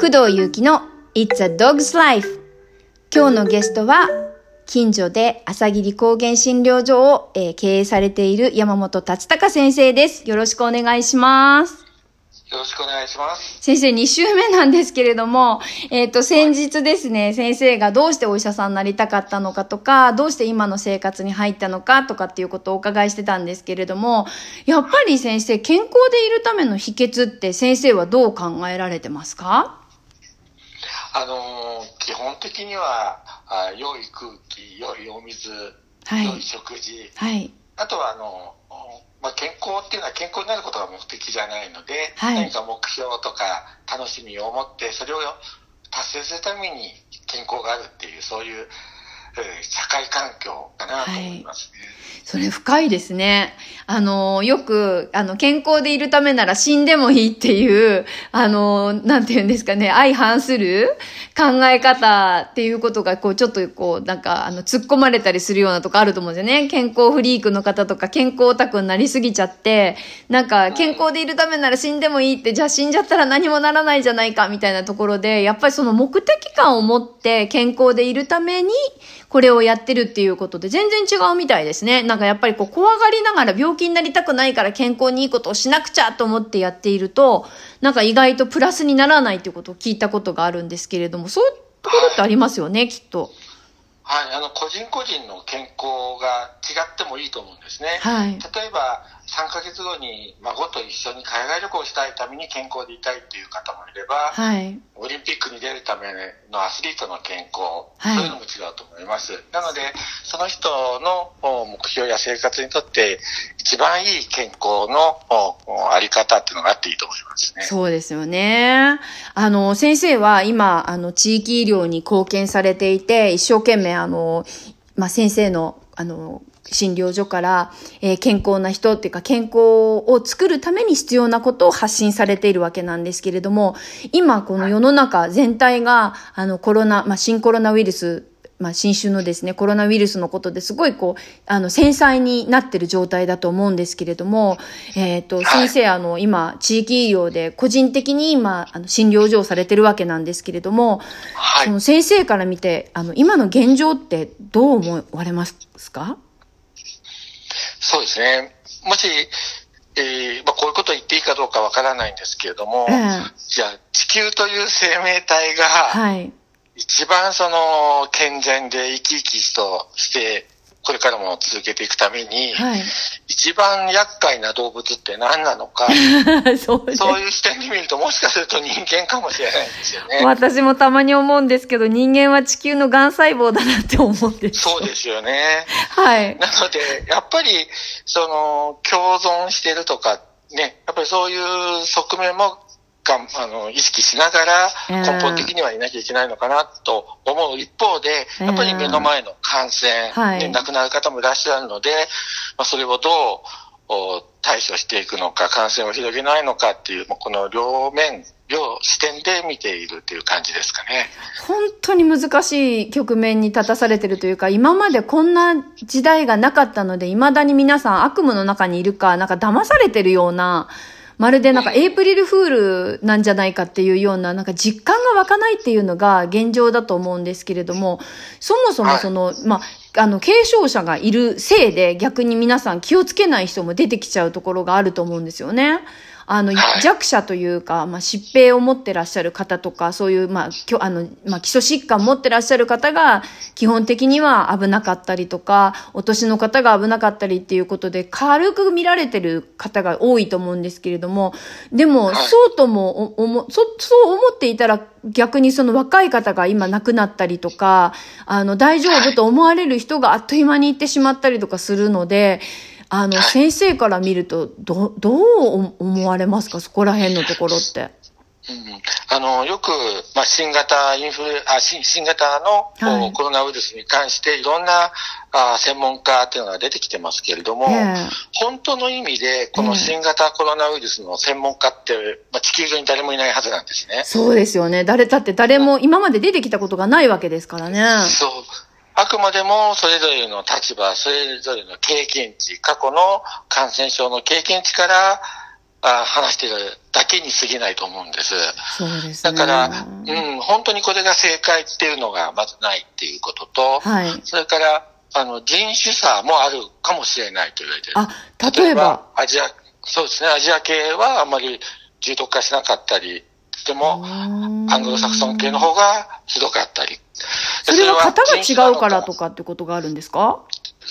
工藤祐樹の It's a Dog's Life 今日のゲストは近所で朝霧高原診療所を、え、経営されている山本達隆先生です。よろしくお願いします。よろしくお願いします。先生、2週目なんですけれども、えっ、ー、と、先日ですね、先生がどうしてお医者さんになりたかったのかとか、どうして今の生活に入ったのかとかっていうことをお伺いしてたんですけれども、やっぱり先生、健康でいるための秘訣って先生はどう考えられてますか？あのー、基本的にはあ良い空気良いお水、はい、良い食事、はい、あとはあの、まあ、健康っていうのは健康になることが目的じゃないので、はい、何か目標とか楽しみを持ってそれを達成するために健康があるっていうそういう、えー、社会環境かなと思いますね。はいそれ深いですね。あの、よく、あの、健康でいるためなら死んでもいいっていう、あの、なんて言うんですかね、相反する考え方っていうことが、こう、ちょっとこう、なんか、あの、突っ込まれたりするようなとこあると思うんですよね。健康フリークの方とか、健康オタクになりすぎちゃって、なんか、健康でいるためなら死んでもいいって、じゃあ死んじゃったら何もならないじゃないか、みたいなところで、やっぱりその目的感を持って健康でいるために、これをやってるっていうことで全然違うみたいですね。なんかやっぱりこう怖がりながら病気になりたくないから健康にいいことをしなくちゃと思ってやっていると、なんか意外とプラスにならないっていうことを聞いたことがあるんですけれども、そういうところってありますよね、はい、きっと。はい、あの、個人個人の健康が違ってもいいと思うんですね。はい。例えば、3ヶ月後に孫と一緒に海外旅行したいために健康でいたいっていう方もいれば、はい、オリンピックに出るためのアスリートの健康、はい、そういうのも違うと思います。なので、その人の目標や生活にとって一番いい健康のあり方っていうのがあっていいと思いますね。そうですよね。あの、先生は今、あの、地域医療に貢献されていて、一生懸命、あの、まあ、先生の、あの、診療所から、えー、健康な人っていうか健康を作るために必要なことを発信されているわけなんですけれども、今この世の中全体が、あのコロナ、まあ、新コロナウイルスまあ、新種のですね、コロナウイルスのことですごいこう、あの、繊細になってる状態だと思うんですけれども、えっ、ー、と、先生、あの、今、地域医療で個人的に今、あの、診療所をされてるわけなんですけれども、はい、その先生から見て、あの、今の現状ってどう思われますか？そうですね。もし、えー、まあ、こういうことを言っていいかどうかわからないんですけれども、うん、じゃあ、地球という生命体が、はい、一番その健全で生き生きとしてこれからも続けていくために、はい、一番厄介な動物って何なのか そうそういう視点で見るともしかすると人間かもしれないんですよね。私もたまに思うんですけど人間は地球の癌細胞だなって思ってそうですよね。はい。なので、やっぱり、その、共存してるとか、ね、やっぱりそういう側面もがあの意識しながら根本的にはいなきゃいけないのかなと思う。一方で、やっぱり目の前の感染で亡くなる方もいらっしゃるので、まあ、それをどう対処していくのか、感染を広げないのかっていう、この両面、両視点で見ているという感じですかね。本当に難しい局面に立たされてるというか、今までこんな時代がなかったので、未だに皆さん悪夢の中にいるか、なんか騙されてるような、まるでなんかエイプリルフールなんじゃないかっていうような、なんか実感が湧かないっていうのが現状だと思うんですけれども、そもそもその、まあ、あの、継承者がいるせいで逆に皆さん気をつけない人も出てきちゃうところがあると思うんですよね。あの、弱者というか、まあ、疾病を持ってらっしゃる方とか、そういう、まあ、きょあの、まあ、基礎疾患持ってらっしゃる方が、基本的には危なかったりとか、お年の方が危なかったりっていうことで、軽く見られてる方が多いと思うんですけれども、でも、そうともおも、そ、そう思っていたら、逆にその若い方が今亡くなったりとか、あの、大丈夫と思われる人があっという間に行ってしまったりとかするので、あの、先生から見ると、ど、どう思われますか？そこら辺のところって。うん、あの、よく、まあ、新型インフル、あ、新、新型の、はい、コロナウイルスに関していろんなあ専門家っていうのが出てきてますけれども、本当の意味で、この新型コロナウイルスの専門家って、まあ、地球上に誰もいないはずなんですね。そうですよね。誰、だって誰も今まで出てきたことがないわけですからね。そう。あくまでもそれぞれの立場、それぞれの経験値、過去の感染症の経験値から、あ話しているだけに過ぎないと思うんです。そうですね。だから、うん、本当にこれが正解っていうのがまずないっていうことと、はい。それから、あの、人種差もあるかもしれないと言われてる。あ、例えば。アジア、そうですね、アジア系はあんまり重篤化しなかったり、でも、アングロサクソン系の方がひどかったり。それは型が違うからとか。かってことがあるんですか？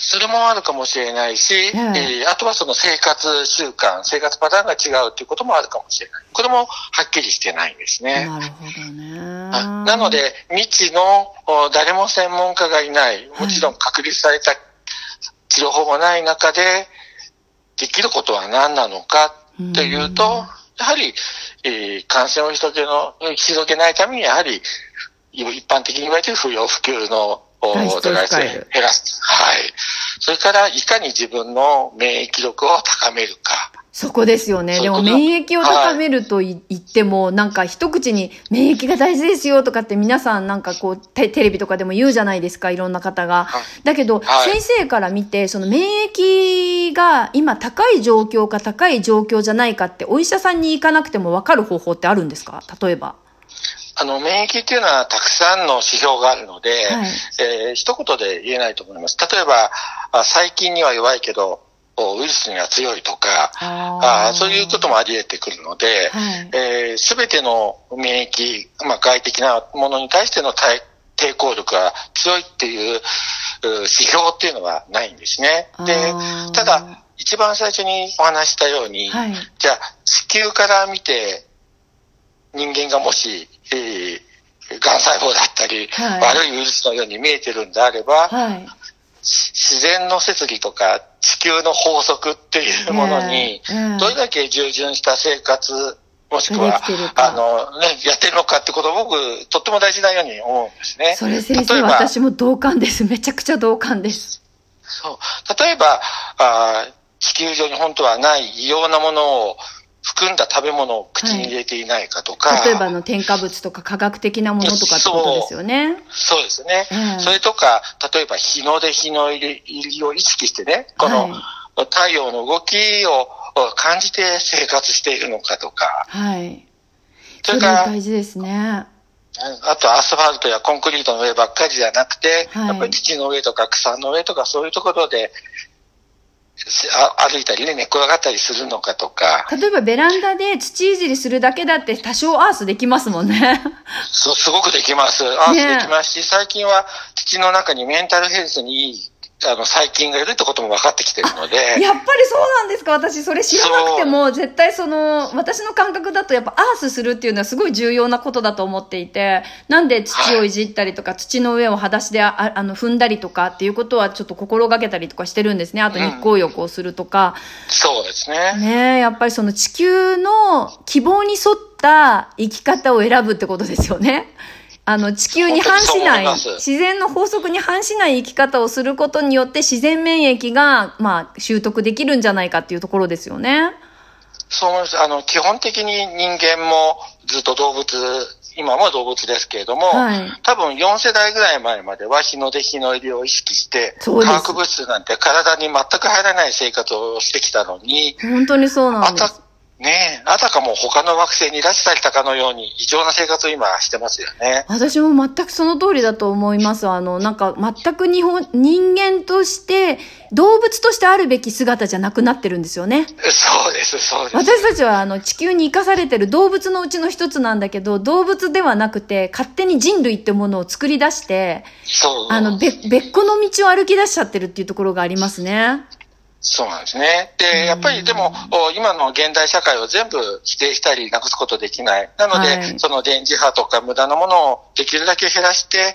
それもあるかもしれないし、えーあとはその生活習慣、生活パターンが違うっていうこともあるかもしれない。これもはっきりしてないんですね。なるほどね。あなので、未知のお誰も専門家がいない、もちろん確立された治療法もない中で、できることは何なのかというと、やはり、えー感染を広げの広げないために、やはり、一般的に言われている不要不急のお外出を減らす。はい。それから、いかに自分の免疫力を高めるか。そこですよね。でも免疫を高めるとい言っても、なんか一口に免疫が大事ですよとかって皆さんなんかこうテテレビとかでも言うじゃないですか、いろんな方がはい。だけど、はい先生から見て、その免疫が今高い状況か高い状況じゃないかってお医者さんに行かなくても分かる方法ってあるんですか？例えば。あの、免疫っていうのはたくさんの指標があるので、はいえー一言で言えないと思います。例えば、あ細菌には弱いけど、おウイルスには強いとか、ああそういうこともあり得てくるので、はいえすべての免疫、まあ、外的なものに対しての対抵抗力が強いっていうう指標っていうのはないんですね。でただ、一番最初にお話ししたように、はい。じゃあ、子宮から見て、人間がもし、えー、癌細胞だったり、はい悪いウイルスのように見えてるんであれば、はい。し自然の摂理とか地球の法則っていうものにどれだけ従順した生活、もしくではあの、ね、やってるのかってことを僕、とっても大事なように思うんですね。それ先生、私も同感です。めちゃくちゃ同感です。そう。例えば、あー地球上に本当はない異様なものを含んだ食べ物を口に入れていないかとか、例えばあの添加物とか化学的なものとかってことですよね。そうですね。ええそれとか、例えば日の出日の入りを意識してね、このはい太陽の動きを感じて生活しているのかとか、はい。それから、大事ですね。あとアスファルトやコンクリートの上ばっかりじゃなくて、はいやっぱり土の上とか草の上とかそういうところで、歩いたりね、寝っ転がったりするのかとか、例えばベランダで土いじりするだけだって多少アースできますもんね。そうすごくできます。アースできますし、最近は土の中にメンタルヘルスにいいあの細菌がいるってことも分かってきてるので、やっぱりそうなんですか？私それ知らなくても絶対その私の感覚だとやっぱアースするっていうのはすごい重要なことだと思っていてなんで土をいじったりとか、土の上を裸足でああの踏んだりとかっていうことはちょっと心がけたりとかしてるんですね。あと日光浴をするとか、そうですね。ねえやっぱりその地球の希望に沿った生き方を選ぶってことですよね。あの地球に反しない自然の法則に反しない生き方をすることによって自然免疫がまあ習得できるんじゃないかっていうところですよね。そう思います。あの、基本的に人間もずっと動物、今も動物ですけれども、はい多分4世代ぐらい前までは日の出日の入りを意識して、化学物質なんて体に全く入らない生活をしてきたのに、本当にそうなんです。、ねえ、あたかも他の惑星に拉致されたかのように異常な生活を今してますよね。私も全くその通りだと思います。あの、なんか全く日本、人間として、動物としてあるべき姿じゃなくなってるんですよね。そうです、そうです。私たちはあの地球に生かされてる動物のうちの一つなんだけど、動物ではなくて、勝手に人類ってものを作り出して、そう。あの、べ別個の道を歩き出しちゃってるっていうところがありますね。そうなんですね。で、やっぱりでも、お今の現代社会を全部否定したりなくすことできない。なので、はいその電磁波とか無駄なものをできるだけ減らして、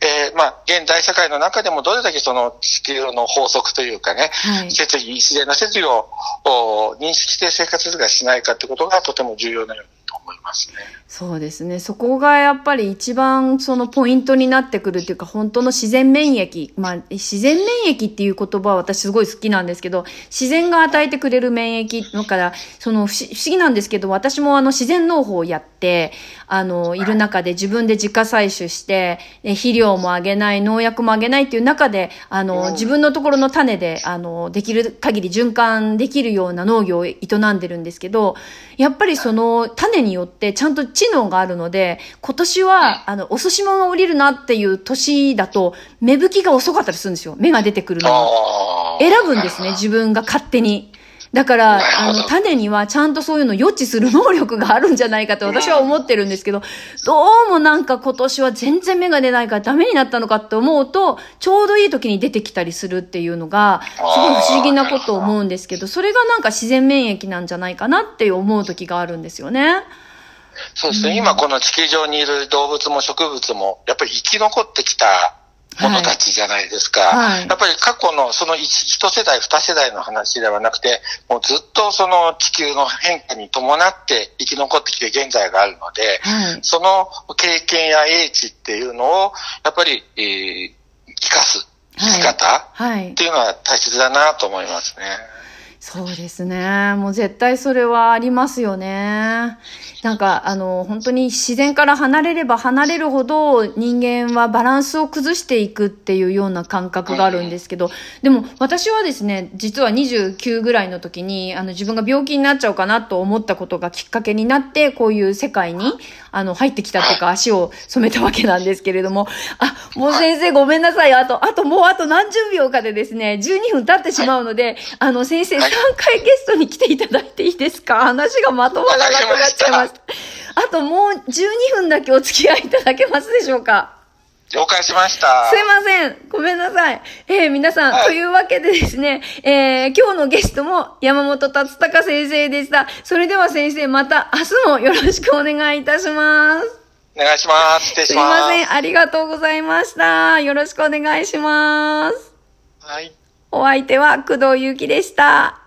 えーまあ、現代社会の中でもどれだけその地球の法則というかね、はい。設備、自然な設備をお認識して生活がしないかってことがとても重要なようにますね。そうですね。そこがやっぱり一番そのポイントになってくるっていうか、本当の自然免疫。まあ、自然免疫っていう言葉は私すごい好きなんですけど、自然が与えてくれる免疫のから、その不思議なんですけど、私もあの自然農法をやって、あの、いる中で自分で自家採取して、肥料もあげない、農薬もあげないっていう中で、あの、自分のところの種で、あの、できる限り循環できるような農業を営んでるんですけど、やっぱりその種によってちゃんと知能があるので、今年は、あの、お寿司もが降りるなっていう年だと、芽吹きが遅かったりするんですよ。芽が出てくるのに。選ぶんですね、自分が勝手に。だから、あの、種にはちゃんとそういうの予知する能力があるんじゃないかと私は思ってるんですけど、どうもなんか今年は全然芽が出ないからダメになったのかって思うと、ちょうどいい時に出てきたりするっていうのが、すごい不思議なことを思うんですけど、それがなんか自然免疫なんじゃないかなって思う時があるんですよね。そうですね、うん、今この地球上にいる動物も植物も、やっぱり生き残ってきた者たちじゃないですか。はい、やっぱり過去のその一世代、二世代の話ではなくて、もうずっとその地球の変化に伴って生き残ってきて現在があるので、はい、その経験や英知っていうのを、やっぱり、えー、生かす生き方、はい、っていうのは大切だなと思いますね。そうですね。もう絶対それはありますよね。なんか、あの、本当に自然から離れれば離れるほど人間はバランスを崩していくっていうような感覚があるんですけど、でも私はですね、実は29ぐらいの時に、あの、自分が病気になっちゃうかなと思ったことがきっかけになって、こういう世界に、あの、入ってきたっていうか足を染めたわけなんですけれども、あ、もう先生ごめんなさい。あと、あともうあと何十秒かでですね、12分経ってしまうので、あの、先生、回ゲストに来ていただいていいですか？話がまとまらなくなっちゃいました。あともう12分だけお付き合いいただけますでしょうか？了解しました。すいません。ごめんなさい。えー、皆さん、はい、というわけでですね、えー、今日のゲストも山本達隆先生でした。それでは先生、また明日もよろしくお願いいたします。お願いします。失礼します。すいません。ありがとうございました。よろしくお願いします。はい。お相手は工藤ゆうきでした。